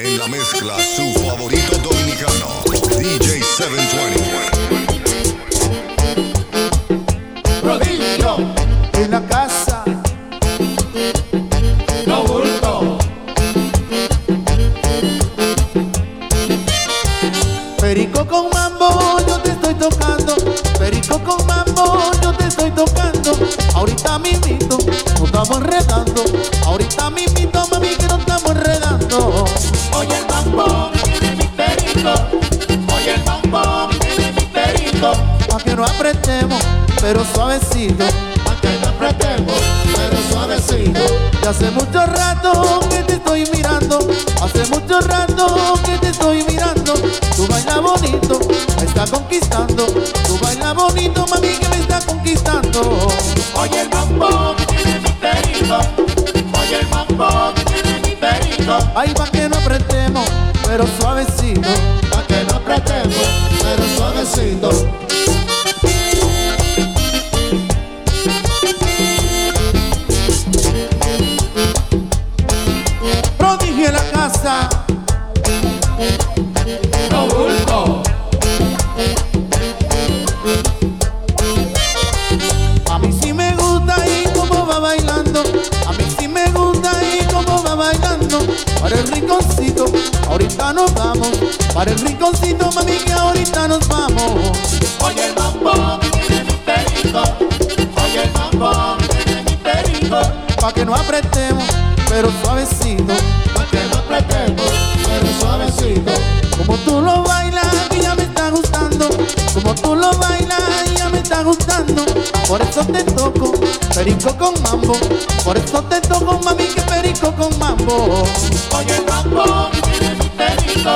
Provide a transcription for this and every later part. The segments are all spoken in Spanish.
En la mezcla, su favorito dominicano, DJ 720. Rodillo en la casa. No bulto. Perico con mambo, yo te estoy tocando. Perico con mambo, yo te estoy tocando. Ahorita mismito, nos estamos enredando. Pero suavecito. Pa' que no apretemos, pero suavecito. Y hace mucho rato que te estoy mirando. Hace mucho rato que te estoy mirando. Tú baila bonito, me está conquistando. Tú baila bonito, mami, que me está conquistando. Oye el mambo que tiene mi perico. Oye el mambo que tiene mi perico. Ay, pa' que no apretemos, pero suavecito. Pa' que no apretemos, pero suavecito. Pa' que no apretemos, pero suavecito. Pa' que no apretemos, pero suavecito. Como tú lo bailas, ya me está gustando. Como tú lo bailas, ya me está gustando. Por eso te toco, perico con mambo. Por eso te toco, mami, que perico con mambo. Oye mambo que tiene mi perico.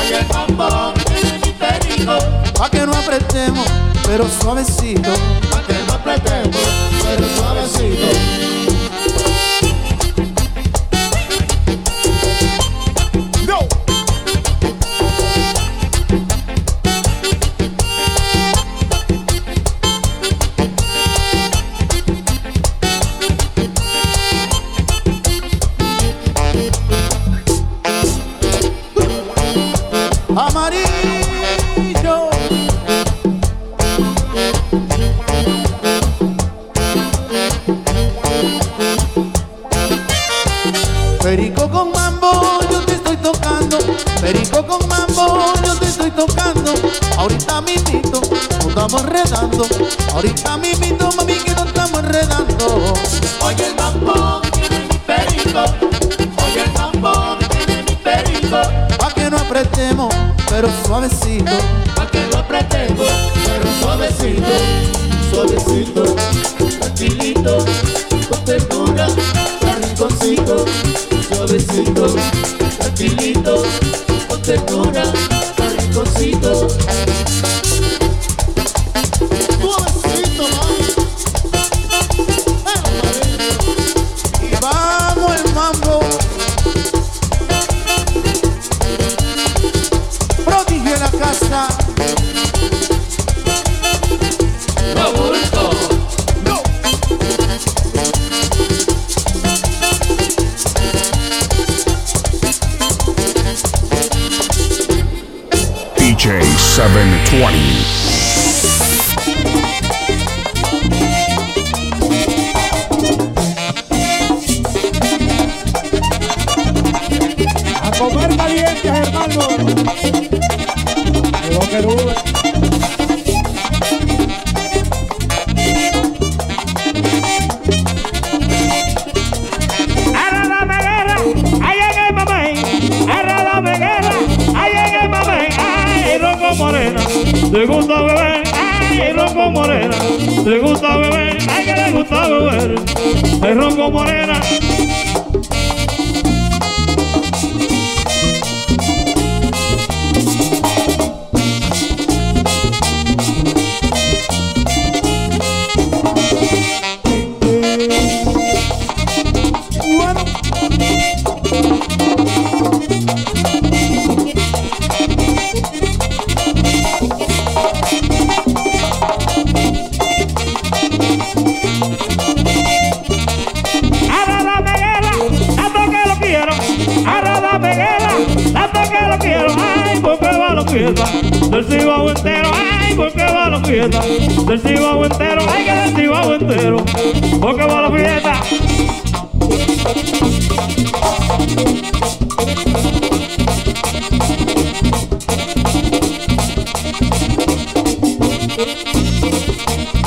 Oye mambo que tiene mi perico. Pa' que no apretemos, pero suavecito. Pa' que no apretemos, pero suavecito. Perico con mambo, yo te estoy tocando. Perico con mambo, yo te estoy tocando. Ahorita mismito, nos estamos enredando. Ahorita mismito, mami, que nos estamos enredando. Oye el mambo tiene mi perico. Oye el mambo tiene mi perico. Pa' que no apretemos, pero suavecito. Pa' que no apretemos, pero suavecito. Suavecito, tranquilito, con ternura, rinconcito. Suavecito, tranquilito, con ternura, rinconcito. Un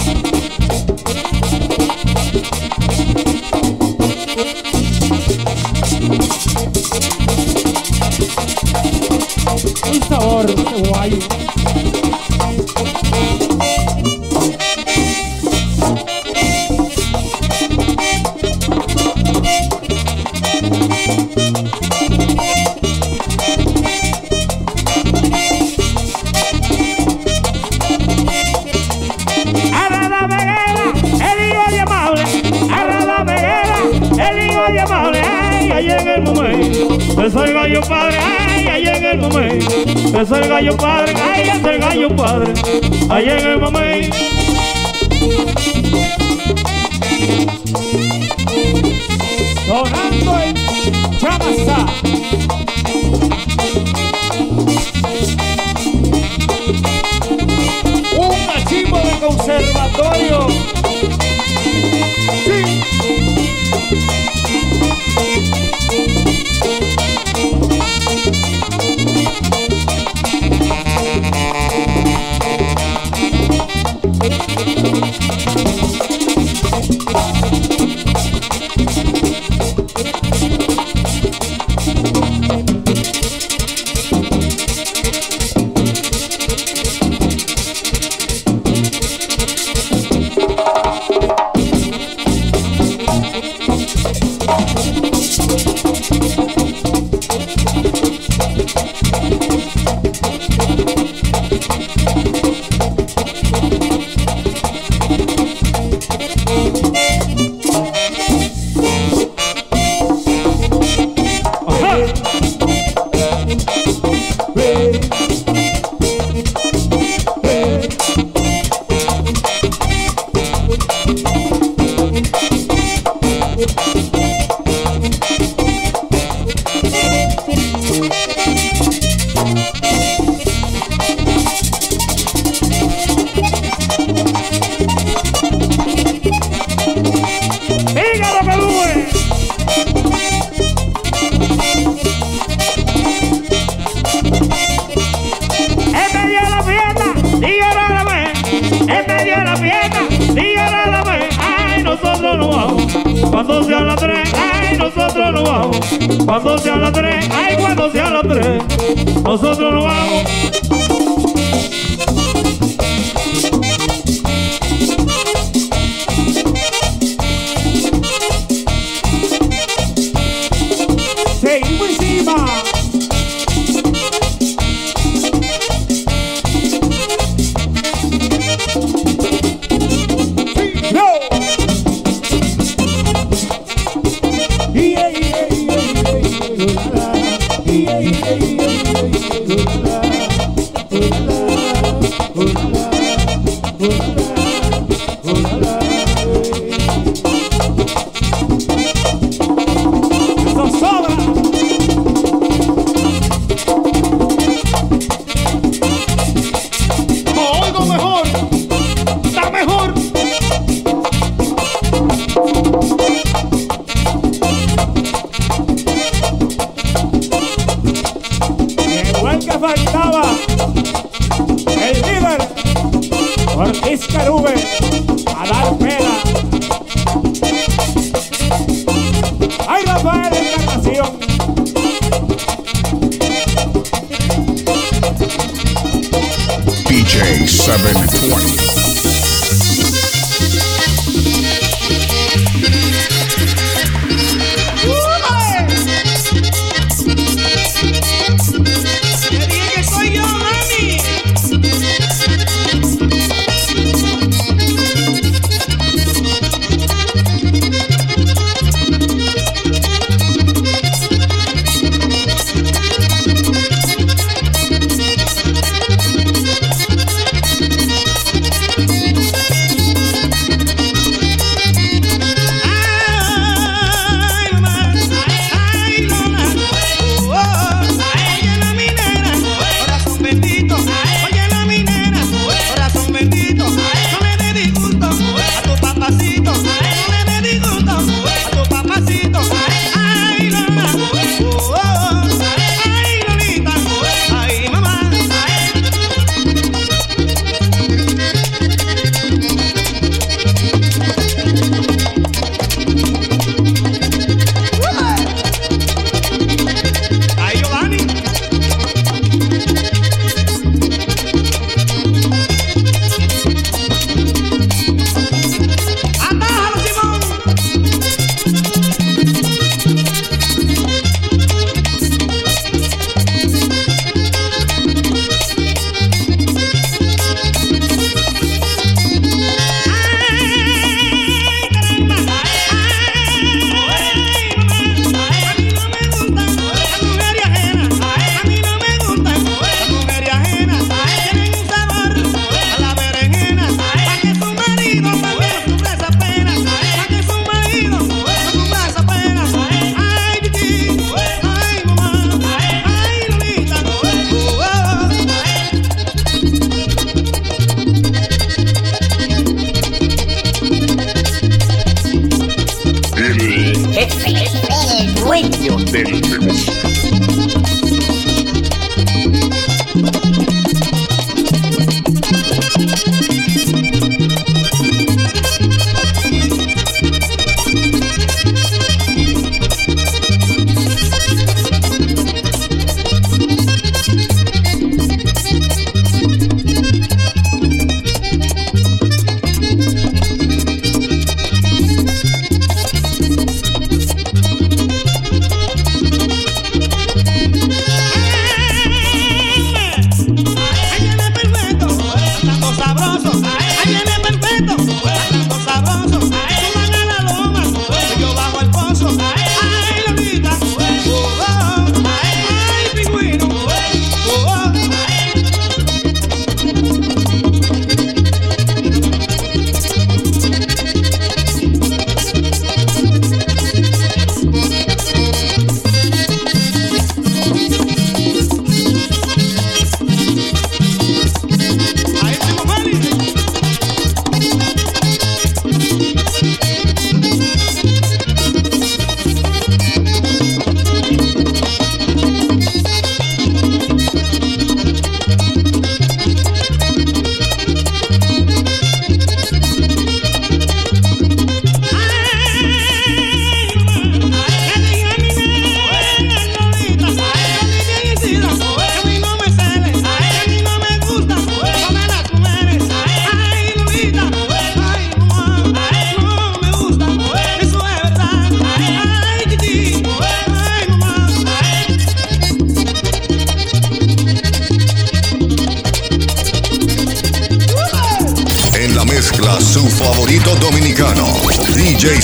Carube.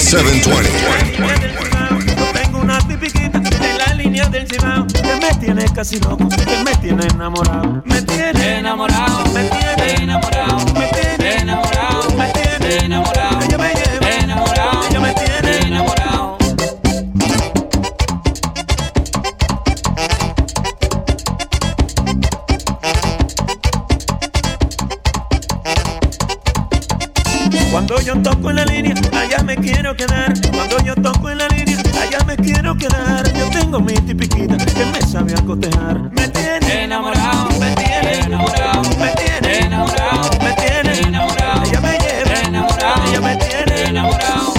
720. Yo tengo una tipiquita en la línea del cibao que me tiene casi loco, que me tiene enamorado, me tiene enamorado, me tiene enamorado, me tiene enamorado, me tiene enamorado, ella me lleva enamorado, ella me tiene enamorado. Cuando yo toco en me quiero quedar. Cuando yo toco en la línea, allá me quiero quedar. Yo tengo mi tipiquita que me sabe acotejar. Me tiene enamorado, me tiene enamorado, me tiene enamorado, me tiene enamorado. Ella me lleva enamorado, ella me tiene enamorado.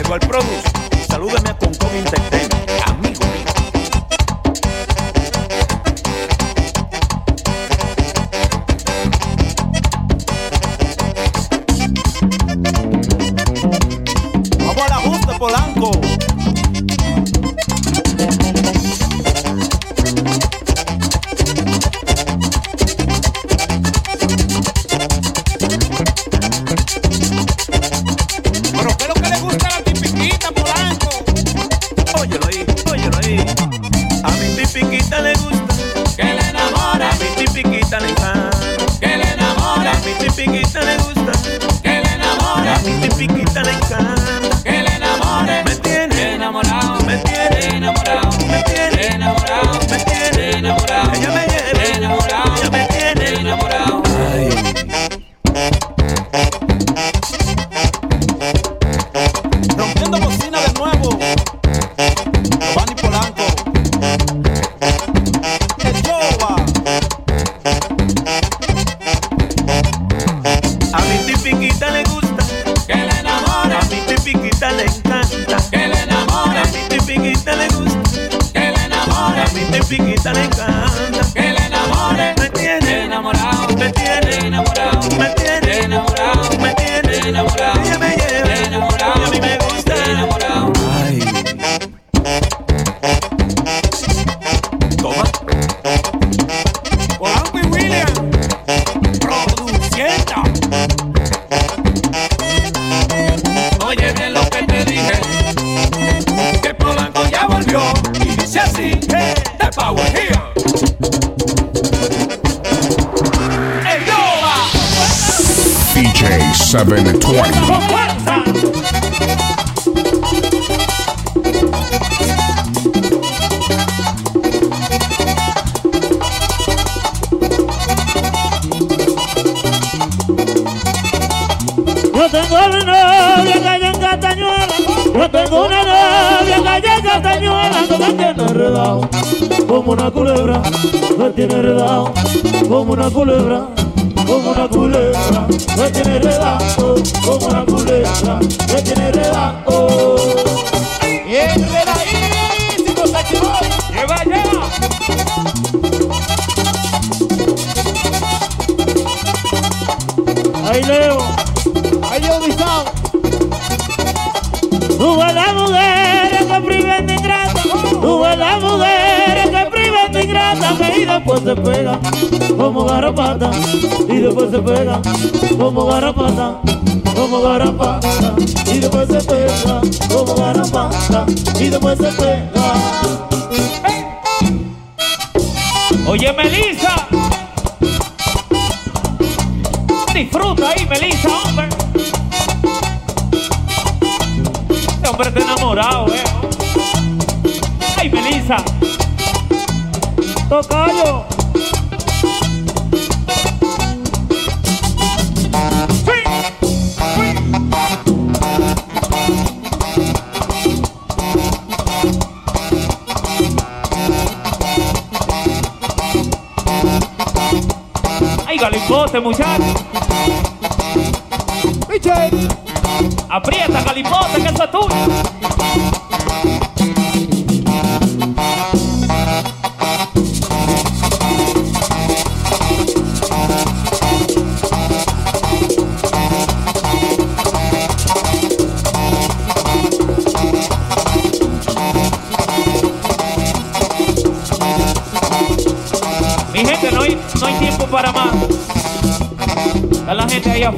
Eduard Produce, salúdame a Concon Entertainment, amigo mío. Y dice así. The power here. ¡El Nova! DJ 720. ¡Con fuerza! Yo tengo una enredado como una culebra Me tiene enredado como una culebra como una culebra Me tiene enredado como una culebra Me tiene enredado Y enredadísimo, Sachiboy. ¡Lleva ya! Ahí Leo se pega como garrapata, y después se pega como garrapata, como garrapata, y después se pega como garrapata, y después se pega. Oye, Melissa, disfruta ahí, Melissa, hombre. Este hombre está enamorado, eh. Ay, Melissa. Tocayo. Ay, galipote, muchacho. Michelle. Aprieta, galipote, que eso es tuyo.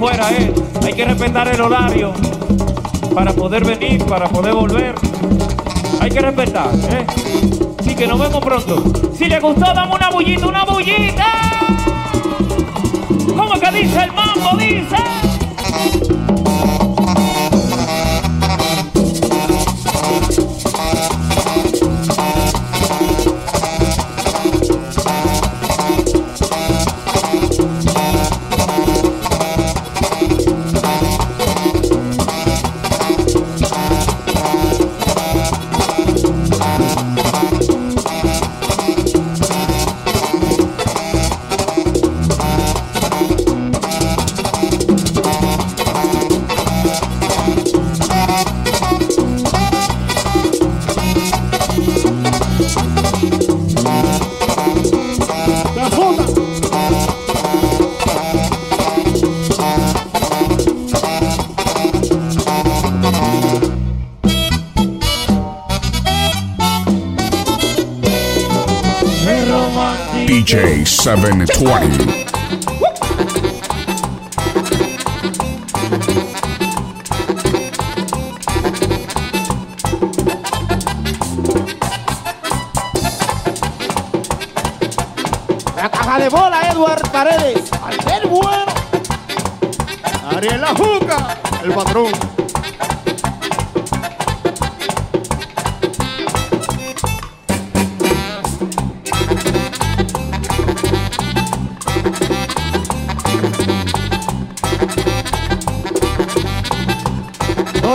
Afuera, ¿eh? Hay que respetar el horario para poder venir, para poder volver. Hay que respetar, ¿eh? Así que nos vemos pronto. Si le gustó, dame una bullita, una bullita. ¿Cómo que dice el mambo? Dice. La caja de bola, Edward Paredes. Albert Bueno. Ariel La Juca, el patrón.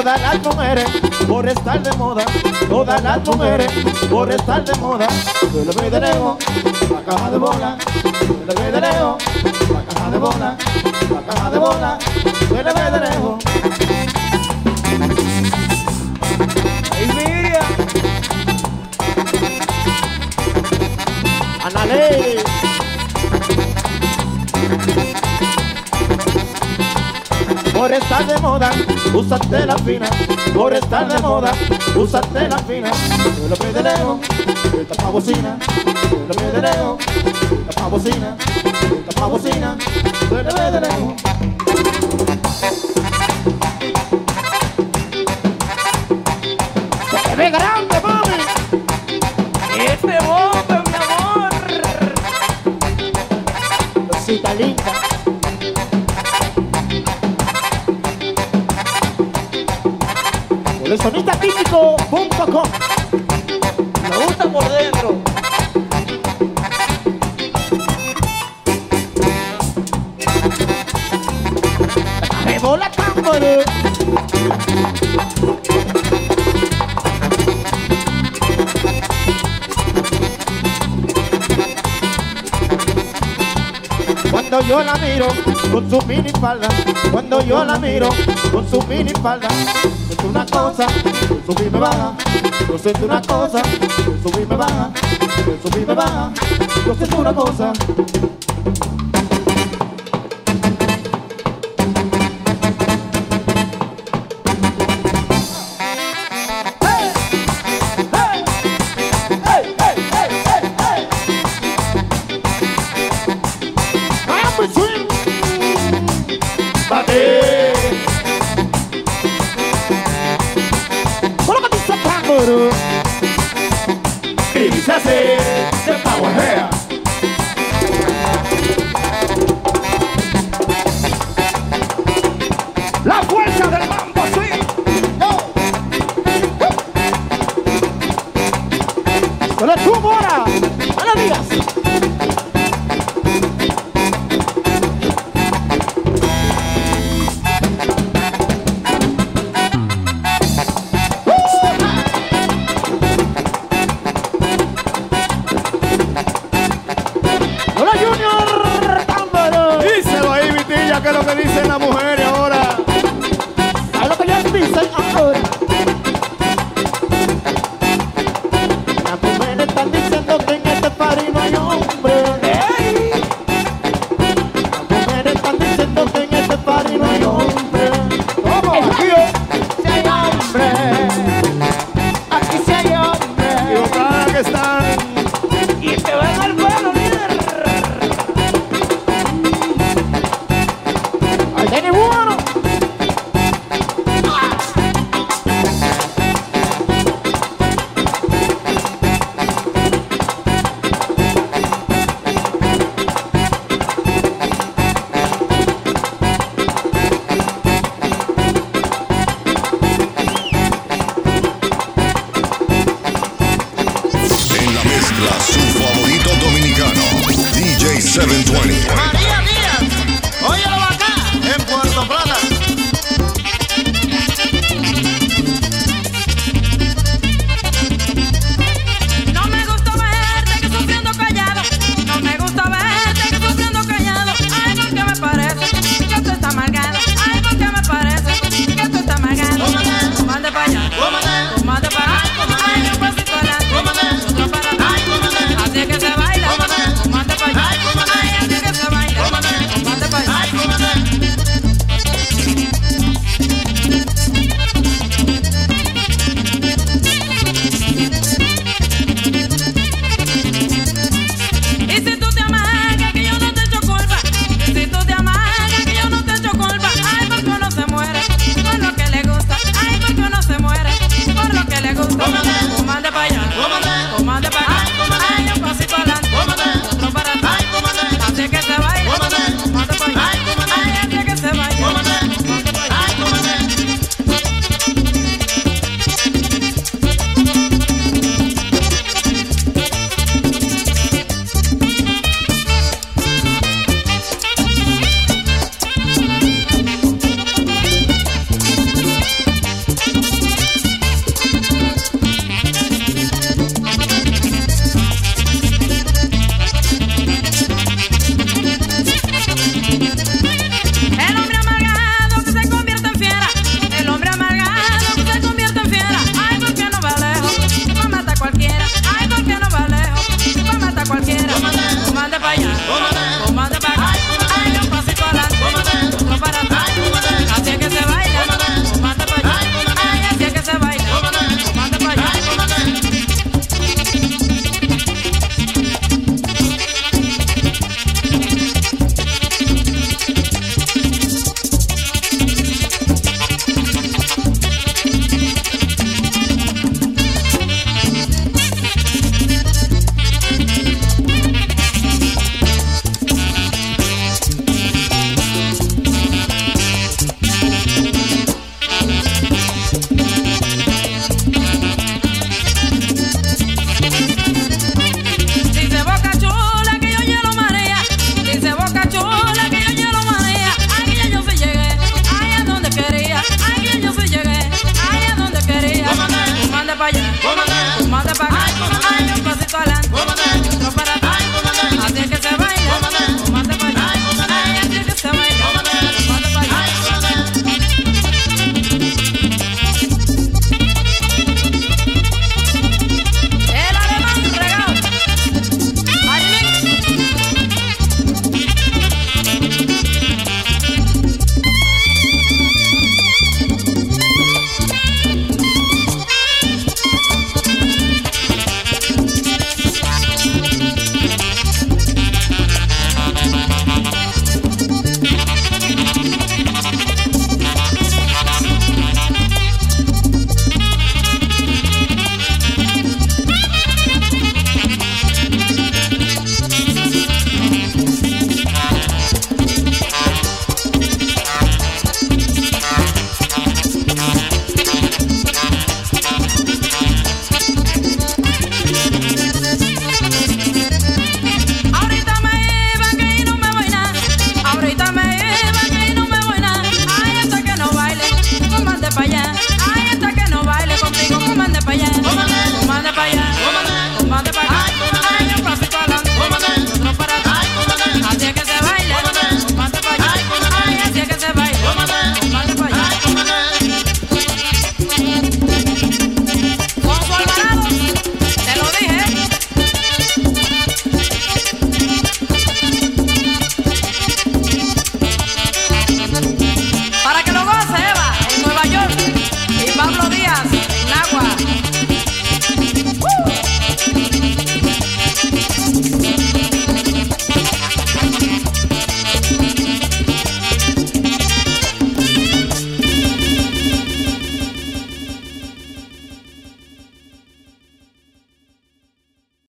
Todas las mujeres por estar de moda, todas las mujeres por estar de moda, yo le voy de lejos, la caja de bola, yo le voy de lejos, la caja de bola, la caja de bola, yo le voy de lejos. ¡Ay, Miriam! ¡Anale! Por estar de moda, úsate la fina. Por estar de moda, úsate la fina. Yo lo de lejos, yo tapa bocina. Yo lo de lejos, yo tapa bocina. Yo lo de Colesonistatípico.com Me gusta por dentro. Rebola tambor. Cuando yo la miro con su mini falda, cuando yo la miro con su mini falda, siento una cosa, yo subí me baja, yo siento una cosa, yo subí me baja, yo subí me baja, yo siento una cosa. Y dice así, de power hair.